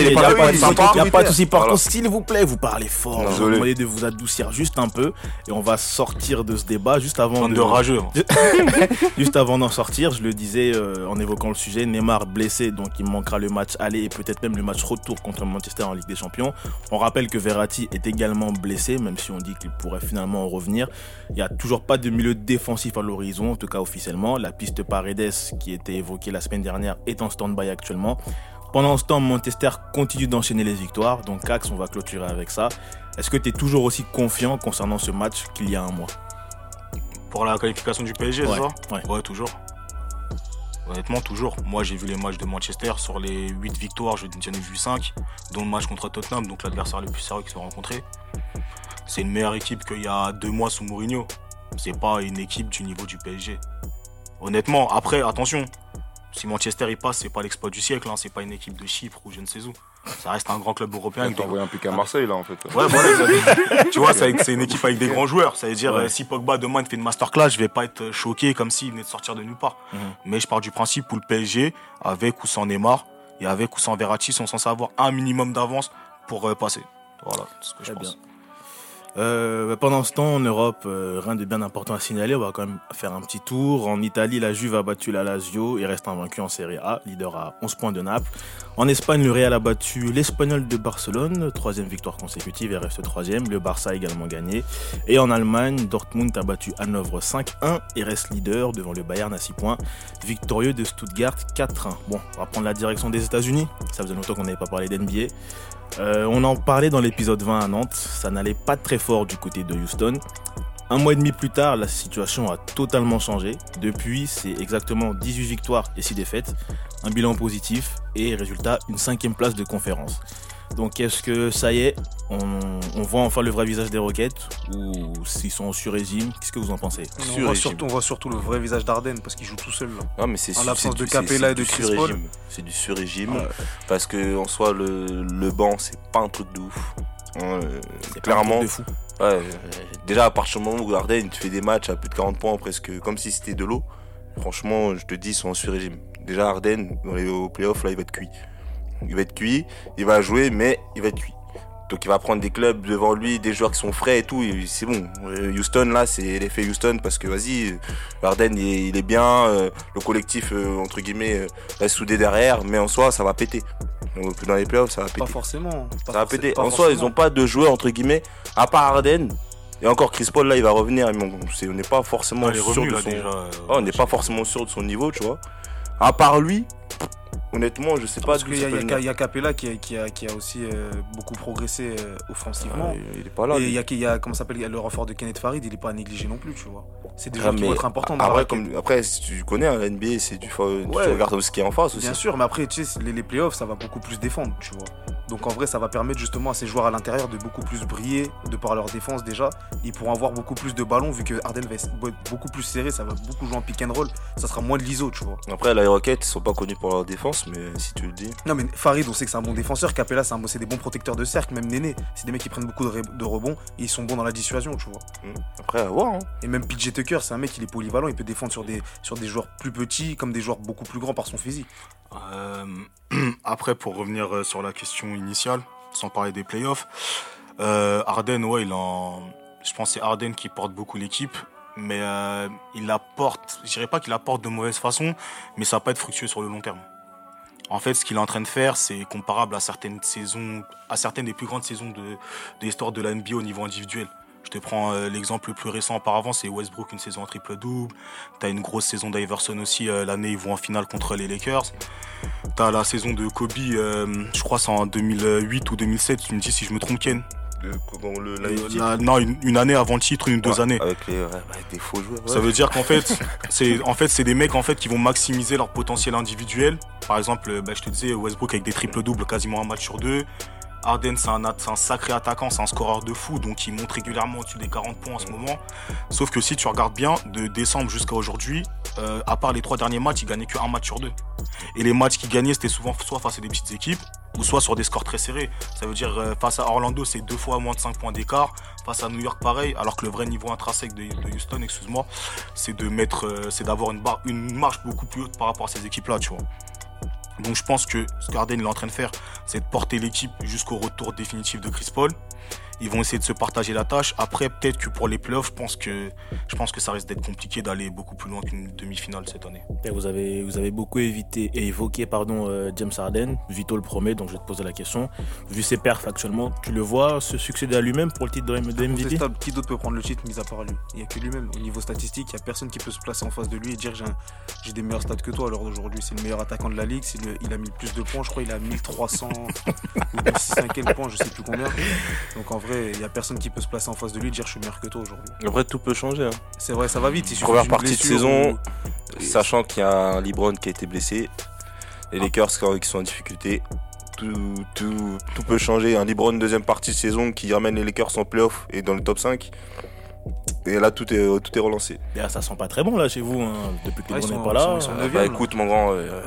Il n'y a pas de souci. Par contre, s'il vous plaît, vous parlez fort. Je vous de vous adoucir juste un peu. Et on va sortir de ce débat juste avant. De, de juste avant d'en sortir, je le disais euh, en évoquant le sujet Neymar blessé, donc il manquera le match aller et peut-être même le match retour contre Manchester en Ligue des Champions. On rappelle que Verratti est également blessé, même si on dit que qu'il pourrait finalement en revenir. Il n'y a toujours pas de milieu défensif à l'horizon, en tout cas officiellement. La piste Paredes, qui était évoquée la semaine dernière, est en stand-by actuellement. Pendant ce temps, Manchester continue d'enchaîner les victoires, donc Axe, on va clôturer avec ça. Est-ce que tu es toujours aussi confiant concernant ce match qu'il y a un mois? Pour la qualification du PSG, Ouais, ça? ouais. Ouais, toujours. Honnêtement, toujours. Moi, j'ai vu les matchs de Manchester. Sur les 8 victoires, je- j'en ai vu 5, dont le match contre Tottenham, donc l'adversaire le plus sérieux qu'ils se sont rencontrés. C'est une meilleure équipe qu'il y a deux mois sous Mourinho. C'est pas une équipe du niveau du PSG. Honnêtement, après, attention, si Manchester il passe, c'est pas l'exploit du siècle, hein, c'est pas une équipe de Chypre ou je ne sais où. Ça reste un grand club européen. avec des- envoyé un pic à Marseille, là, en fait. Ouais, voilà, ça- tu vois, c'est une équipe avec des grands joueurs. Ça veut dire, Ouais. euh, si Pogba demain il fait une masterclass, je vais pas être choqué comme s'il venait de sortir de nulle part. Mhm. Mais je pars du principe où le PSG, avec ou sans Neymar, et avec ou sans Verratti, sont censés avoir un minimum d'avance pour euh, passer. Voilà, c'est ce que je pense. Euh, bah, pendant ce temps, en Europe, euh, rien de bien important à signaler. On va quand même faire un petit tour. En Italie, la Juve a battu la Lazio et reste invaincu en Serie A, leader à 11 points de Naples. En Espagne, le Real a battu l'Espagnol de Barcelone, troisième victoire consécutive et reste troisième. Le Barça a également gagné. Et en Allemagne, Dortmund a battu Hanovre 5-1 et reste leader devant le Bayern à 6 points, victorieux de Stuttgart 4-1. Bon, on va prendre la direction des États-Unis. Ça faisait longtemps qu'on n'avait pas parlé d'NBA. Euh, on en parlait dans l'épisode 20 à Nantes, ça n'allait pas très fort du côté de Houston. Un mois et demi plus tard, la situation a totalement changé. Depuis, c'est exactement 18 victoires et 6 défaites, un bilan positif et résultat, une cinquième place de conférence. Donc est-ce que ça y est, on, on voit enfin le vrai visage des Rockets ou s'ils sont en sur-régime Qu'est-ce que vous en pensez? On Sur voit, régime. surtout, on voit surtout le vrai visage d'Arden parce qu'il joue tout seul. Là. Non, mais c'est En l'absence de du- Capella et de Chris Paul. sur-régime. C'est du sur-régime. Ouais. Parce que en soi, le, le banc, c'est pas un truc de ouf. Euh, C'est pas un truc clairement, de fou. Ouais, euh, déjà à partir du moment où Arden tu fais des matchs à plus de 40 points presque comme si c'était de l'eau, franchement je te dis ils sont en sur-régime. Déjà Arden dans les- au playoff là il va être cuit. Il va être cuit, il va jouer mais il va être cuit. Donc il va prendre des clubs devant lui, des joueurs qui sont frais et tout, et c'est bon. Euh, Houston là c'est l'effet Houston parce que vas-y, Harden il est, il est bien, euh, le collectif euh, entre guillemets euh, reste soudé derrière, mais en soi ça va péter. Donc dans les playoffs ça va péter. Pas forcément. pas Ça va péter. En soi, ils ont pas de joueurs entre guillemets, à part Arden. Et encore Chris Paul là, il va revenir. mais on n'est pas forcément est sûr de son. déjà. euh, on n'est pas forcément sûr de son niveau, tu vois. À part lui, honnêtement, je sais pas Parce qu'il y, il y il y a Capella qui a, qui a- qui a aussi euh, beaucoup progressé euh, offensivement. Ouais, il est pas là. et il y a, il y a comment s'appelle, il le renfort de Kenneth Farid, il est pas à négliger non plus, tu vois. C'est des Ah, joueurs qui vont être importants dans après, la raquette. comme, après, si tu connais hein, la NBA, c'est du, Ouais. tu regardes ce qui est en face aussi. Bien sûr, mais après, tu sais, les, les playoffs, ça va beaucoup plus défendre, tu vois. Donc en vrai, ça va permettre justement à ces joueurs à l'intérieur de beaucoup plus briller, de par leur défense déjà. Ils pourront avoir beaucoup plus de ballons vu que Harden va être beaucoup plus serré, ça va beaucoup jouer en pick and roll. Ça sera moins de l'ISO, tu vois. Après, les Rockets ils sont pas connus pour leur défense, mais si tu le dis. Non, mais Farid, on sait que c'est un bon défenseur. Capella, c'est bon- c'est des bons protecteurs de cercle. Même Néné, c'est des mecs qui prennent beaucoup de, rebonds et ils sont bons dans la dissuasion, tu vois. hmm, Après, à voir. hein. Et même PJ Tucker, c'est un mec, il est polyvalent, il peut défendre sur des, sur des joueurs plus petits comme des joueurs beaucoup plus grands par son physique. Euh, après, pour revenir euh, sur la question initiale, sans parler des playoffs, euh, Harden, ouais, il en... je pense que c'est Harden qui porte beaucoup l'équipe, mais euh, il la porte, je dirais pas qu'il la porte de mauvaise façon, mais ça va pas être fructueux sur le long terme. En fait, ce qu'il est en train de faire, c'est comparable à certaines des plus grandes saisons de, de l'histoire de la NBA au niveau individuel. Je te prends euh, l'exemple le plus récent auparavant, c'est Westbrook, une saison en triple-double. T'as une grosse saison d'Iverson aussi, euh, l'année ils vont en finale contre les Lakers. T'as la saison de Kobe, euh, je crois c'est en 2008 ou 2007, tu me dis si je me trompe Ken. Comment, le, Euh, non, une, une année avant le titre, une ou deux Ouais, années. Avec, les, ouais, avec des faux joueurs. Ça ouais. veut dire qu'en fait, c'est en fait c'est des mecs en fait qui vont maximiser leur potentiel individuel. Par exemple, euh, bah, je te disais Westbrook avec des triples doubles quasiment un match sur deux. Harden c'est un, at- c'est un sacré attaquant, c'est un scoreur de fou, donc il monte régulièrement au-dessus des 40 points en ce moment. Sauf que si tu regardes bien, de décembre jusqu'à aujourd'hui, euh, à part les trois derniers matchs, il gagnait qu'un match sur deux. Et les matchs qu'il gagnait, c'était souvent soit face à des petites équipes, ou soit sur des scores très serrés. Ça veut dire euh, face à Orlando, c'est deux fois moins de 5 points d'écart. Face à New York, pareil. Alors que le vrai niveau intrinsèque de, Houston, excuse-moi, c'est de mettre, euh, c'est d'avoir une, barre- une marche beaucoup plus haute par rapport à ces équipes-là, tu vois. Donc je pense que ce qu'Arden est en train de faire, c'est de porter l'équipe jusqu'au retour définitif de Chris Paul. Ils vont essayer de se partager la tâche. Après, peut-être que pour les playoffs, je pense que, je pense que ça risque d'être compliqué d'aller beaucoup plus loin qu'une demi-finale cette année. Et vous avez, vous avez beaucoup évité et évoqué pardon, euh, James Harden, Vito le promet, donc je vais te poser la question. Vu ses perfs actuellement, tu le vois se succéder à lui-même pour le titre de, de MVP. Qui d'autre peut prendre le titre mis à part lui? Il n'y a que lui-même. Au niveau statistique, il n'y a personne qui peut se placer en face de lui et dire j'ai des meilleurs stats que toi à l'heure d'aujourd'hui. C'est le meilleur attaquant de la ligue. le- il a mis le plus de points. Je crois il a 1300 ou 1600 quel points, je sais plus combien. Donc en vrai, il n'y a personne qui peut se placer en face de lui et dire je suis meilleur que toi aujourd'hui. Après, tout peut changer. hein. C'est vrai, ça va vite. il Première partie de saison, ou- Sachant qu'il y a un LeBron qui a été blessé, les Lakers qui sont en difficulté, tout, tout, tout peut changer. Un LeBron deuxième partie de saison qui ramène les Lakers en playoff et dans le top 5, Et là, tout est, tout est relancé. D'ailleurs, ça sent pas très bon là chez vous, hein, depuis que Ouais, les n'est pas ils là. sont- ils sont Euh, Bah là. écoute, mon grand, euh,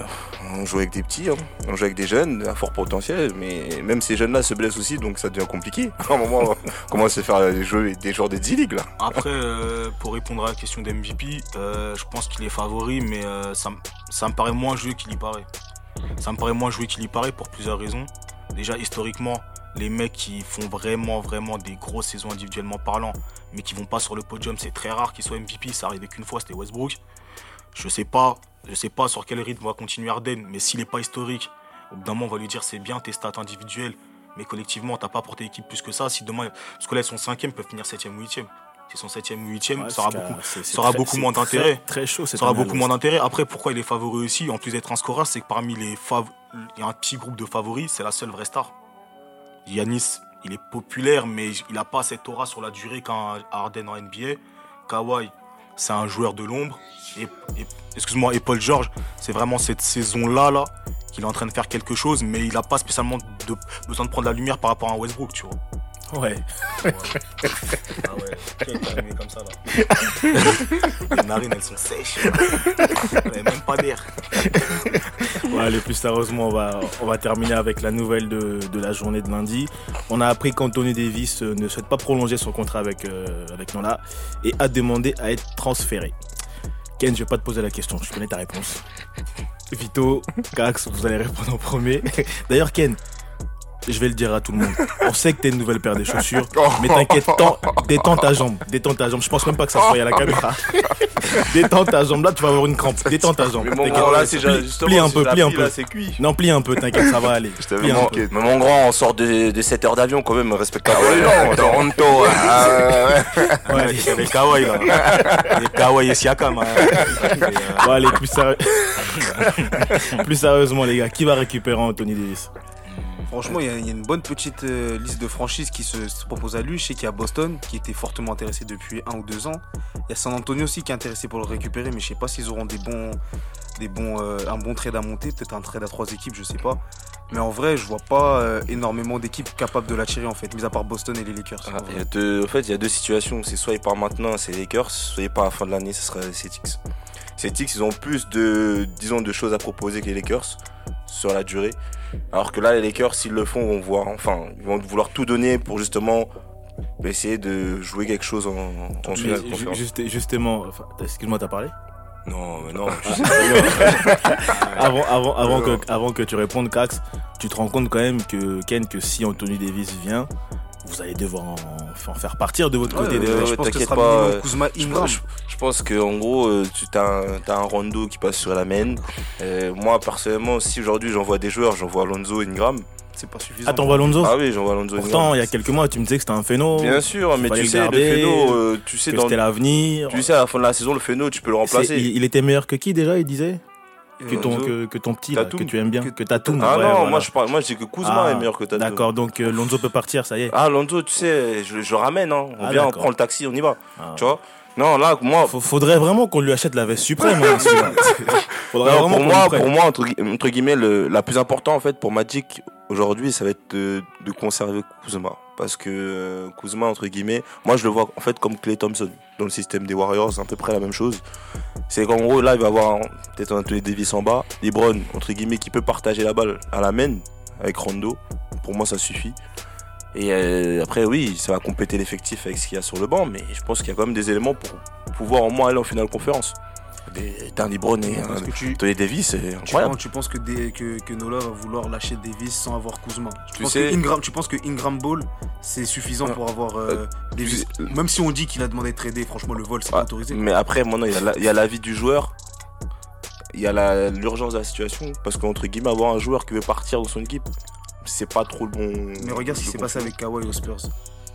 on joue avec des petits, hein. on joue avec des jeunes à fort potentiel, mais même ces jeunes-là se blessent aussi, donc ça devient compliqué. À un moment, on commence à faire des, jeux, des joueurs des 10 ligues là. Après, euh, pour répondre à la question d'MVP, euh, je pense qu'il est favori, mais euh, ça, me- ça me paraît moins joué qu'il y paraît. Ça me paraît moins joué qu'il y paraît pour plusieurs raisons. Déjà, historiquement, les mecs qui font vraiment, vraiment des grosses saisons individuellement parlant, mais qui vont pas sur le podium, c'est très rare qu'ils soient MVP. Ça arrivait qu'une fois, c'était Westbrook. Je sais pas, je sais pas sur quel rythme va continuer Arden, mais s'il est pas historique, au bout d'un moment, on va lui dire c'est bien tes stats individuelles, mais collectivement, t'as pas porté l'équipe plus que ça. Si demain, parce que là, ils sont cinquième, ils peuvent finir septième ou huitième. S'ils sont septième ou huitième, ouais, ça aura beaucoup, ça aura très- beaucoup moins d'intérêt. Très chaud, ça aura beaucoup moins d'intérêt. Après, pourquoi il est favori aussi, en plus d'être un scoreur, c'est que parmi les fav... il y a un petit groupe de favoris, c'est la seule vraie star. Yanis, il est populaire, mais il n'a pas cette aura sur la durée qu'un Harden en NBA. Kawhi, c'est un joueur de l'ombre. Et, excuse-moi, et Paul George, c'est vraiment cette saison-là là, qu'il est en train de faire quelque chose, mais il n'a pas spécialement besoin de prendre la lumière par rapport à Westbrook, tu vois. Ouais. Ah ouais, calmé comme ça là. Les narines elles sont sèches. A même pas d'air. Ouais, allez, plus sérieusement, on va, on va terminer avec la nouvelle de, de la journée de lundi. On a appris qu'Anthony Davis euh, ne souhaite pas prolonger son contrat avec, euh, avec Nola et a demandé à être transféré. Ken, je vais pas te poser la question, je connais ta réponse. Vito, Cax, vous allez répondre en premier. D'ailleurs, Ken, je vais le dire à tout le monde. On sait que t'as une nouvelle paire de chaussures, mais t'inquiète, tends- détends ta jambe, détends ta jambe. Je pense même pas que ça se voit à la caméra. détends ta jambe, là tu vas avoir une crampe. Détends ta jambe. Mais mon grand, là, c'est Plie- un peu, plie un peu. là, c'est cuit. Non, plie un peu, t'inquiète, ça va aller. Je t'avais Plie un peu. manqué. Mais mon grand, on sort de, de 7 heures d'avion quand même, respecte Ah ouais, non, Toronto. ah, ouais, ouais. Ouais, Il y avait Kawhi là. Il y a Kawhi et Siakam. hein. Et, Bon, allez, plus, sérieux- plus sérieusement, les gars, qui va récupérer Anthony Davis? Franchement, il y, a- une bonne petite euh, liste de franchises qui se, se propose à lui. Je sais qu'il y a Boston qui était fortement intéressé depuis un ou deux ans. Il y a San Antonio aussi qui est intéressé pour le récupérer, mais je sais pas s'ils auront des bons, des bons, euh, un bon trade à monter, peut-être un trade à trois équipes, je sais pas. Mais en vrai, je vois pas euh, énormément d'équipes capables de l'attirer en fait, mis à part Boston et les Lakers. Ah, en fait, il y a deux situations. C'est soit il part maintenant, c'est Lakers, soit il part à la fin de l'année, ce sera Celtics. Celtics, ils ont plus de, disons, de choses à proposer que les Lakers sur la durée. Alors que là, les Lakers, s'ils le font, vont voir, enfin, ils vont vouloir tout donner pour justement essayer de jouer quelque chose en, en Mais finale de ju- conférence. juste- Justement, excuse-moi, t'as parlé? Non, mais non, avant, avant, avant, que, avant que tu répondes, Cax, tu te rends compte quand même que Ken, que si Anthony Davis vient, vous allez devoir en, en faire partir de votre côté. ouais, ouais, je pense que ce t'inquiète sera pas, euh, Kuzma Je Ingram. pense, je- je pense que en gros, euh, tu as un, t'as un rondo qui passe sur la main. Euh, moi, personnellement, si aujourd'hui j'envoie des joueurs, j'envoie Alonso Ingram. C'est pas suffisant. Ah, t'envoies Lonzo Ah oui, j'envoie Alonso Pourtant, il y a quelques mois, tu me disais que c'était un phéno. Bien sûr, mais tu sais, garder, le phéno, euh, tu sais, que dans, c'était l'avenir. tu sais, à la fin de la saison, le phéno, tu peux le remplacer. il, il était meilleur que qui déjà, il disait? Que ton, que, que ton petit, là, que tu aimes bien, Que- que Tatum. Ah ouais, non, voilà. moi je parle, moi je dis que Kuzma Ah, est meilleur que Tatum. D'accord, donc euh, Lonzo peut partir, ça y est. Ah, Lonzo, tu sais, je, ramène, hein. On Ah, vient, on prend le taxi, on y va. Ah. Tu vois? Non, là, moi, faudrait vraiment qu'on lui achète la veste suprême. hein, celui-là. faudrait Non, vraiment pour moi, pour entre guillemets, le, la plus importante en fait pour Magic aujourd'hui, ça va être de, de conserver Kuzma. Parce que euh, Kuzma, entre guillemets, moi je le vois en fait comme Clay Thompson dans le système des Warriors, c'est à peu près la même chose. C'est qu'en gros, là, il va avoir peut-être un Anthony Davis en bas, LeBron, entre guillemets, qui peut partager la balle à la main avec Rondo. Pour moi, ça suffit. Et euh, après, oui, ça va compléter l'effectif avec ce qu'il y a sur le banc, mais je pense qu'il y a quand même des éléments pour pouvoir au moins aller en finale conférence. Des- D'un LeBron et que tu, Anthony Davis, c'est Tu penses, tu penses que, des- que, que Nola va vouloir lâcher Davis sans avoir Kuzma? Tu, Tu penses sais- que Ingram, tu penses que Ingram Ball c'est suffisant pour avoir euh, Davis? tu- Même si on dit qu'il a demandé de trader, franchement le vol c'est pas Ouais, autorisé. Mais après, maintenant, il y a la- l'avis du joueur. Il y a la- l'urgence de la situation. Parce qu'entre guillemets, avoir un joueur qui veut partir dans son équipe, c'est pas trop le bon. Mais regarde ce qui s'est passé avec Kawhi aux Spurs.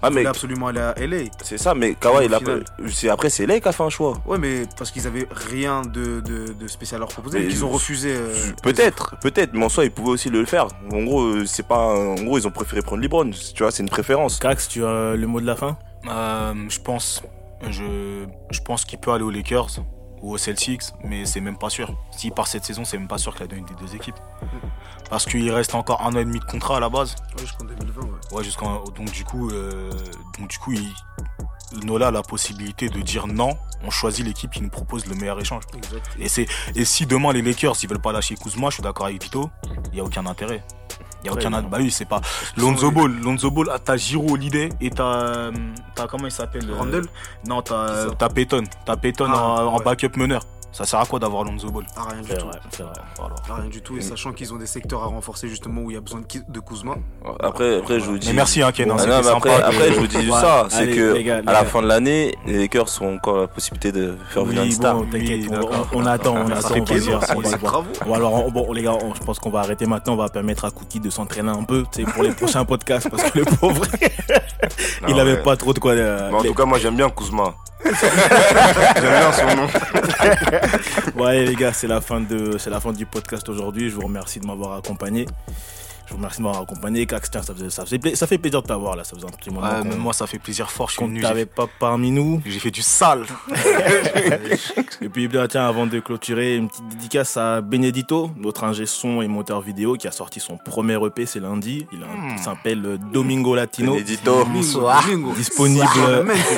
Ah, Il mais voulait absolument aller à LA. c'est ça, mais Kawhi, il a c'est Après, c'est là qui a fait un choix. Ouais, mais parce qu'ils avaient rien de, de, de spécial à leur proposer, Mais qu'ils ont refusé. euh, Peut-être, peut-être, mais en soi, ils pouvaient aussi le faire. En gros, euh, c'est pas. En gros, ils ont préféré prendre LeBron. Tu vois, c'est une préférence. Cax, tu as le mot de la fin Euh, je pense, je, je pense qu'il peut aller aux Lakers ou aux Celtics, mais c'est même pas sûr. S'il part cette saison, c'est même pas sûr qu'il a donné des deux équipes. Parce qu'il reste encore un an et demi de contrat à la base. Ouais, jusqu'en 2020, ouais. Ouais, jusqu'en donc du coup, euh, donc du coup, il- Nola a la possibilité de dire non, on choisit l'équipe qui nous propose le meilleur échange. Exact. Et, c'est, et si demain les Lakers ils veulent pas lâcher Kuzma, je suis d'accord avec Vito, il n'y a aucun intérêt. Il y a aucun intérêt. Bah oui, c'est pas. Lonzo Ball, Lonzo Ball, ah, t'as Giro Holiday et t'as. t'as comment il s'appelle euh, Randle? Non, t'as, t'as Payton. T'as Payton Ah, en, en backup meneur. Ça sert à quoi d'avoir Lonzo Ball Ah, rien du tout. vrai, c'est vrai. Voilà. Ah, rien du tout. Et sachant qu'ils ont des secteurs à renforcer justement où il y a besoin de, Kuzma. Après, après, je vous dis. Mais merci, hein, Ken. hein, Ah non, mais après, sympa après, je vous dis Ouais, ça, c'est que les gars, les à la gars. fin de l'année, les Lakers ont encore la possibilité de faire venir une star. bon, t'inquiète, Oui, on, on- on attend, on Ça attend, fait on alors, on- bon les gars, on- je pense qu'on va arrêter maintenant, on va permettre à Cookie de s'entraîner un peu, pour les prochains podcasts, parce que le pauvre, il Non, avait ouais. pas trop de quoi. euh, Mais en tout cas, moi j'aime bien Kuzma. J'aime bien son nom. Bon allez les gars, c'est la fin de, c'est la fin du podcast aujourd'hui. Je vous remercie de m'avoir accompagné. Je vous remercie de m'avoir accompagné. Cax, tiens, ça, faisait, ça, faisait pla- ça fait plaisir de t'avoir là. Ça faisait un petit moment Ouais, qu'on même moi, ça fait plaisir fort. Je suis venu. t'avait J'ai pas parmi nous. j'ai fait du sale. Et puis, bien, tiens, avant de clôturer, une petite dédicace à Benedito, notre ingé son et monteur vidéo qui a sorti son premier EP, c'est lundi. Il, a un- il s'appelle Domingo Latino. Benedito. Bingo. Disponible.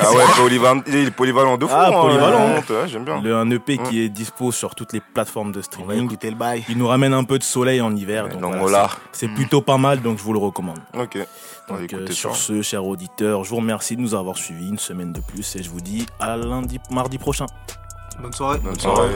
Ah ouais, polyvalent, il est polyvalent de fou. Ah, hein, polyvalent. ouais, j'aime bien. Le, un EP qui est dispo sur toutes les plateformes de On va streaming. écouter le bail. Il nous ramène un peu de soleil en hiver. Donc voilà, c'est plutôt pas mal, donc je vous le recommande. Ok. On va Donc, euh, sur ça. ce, chers auditeurs, je vous remercie de nous avoir suivis une semaine de plus et je vous dis à lundi, mardi prochain. Bonne soirée. Bonne soirée.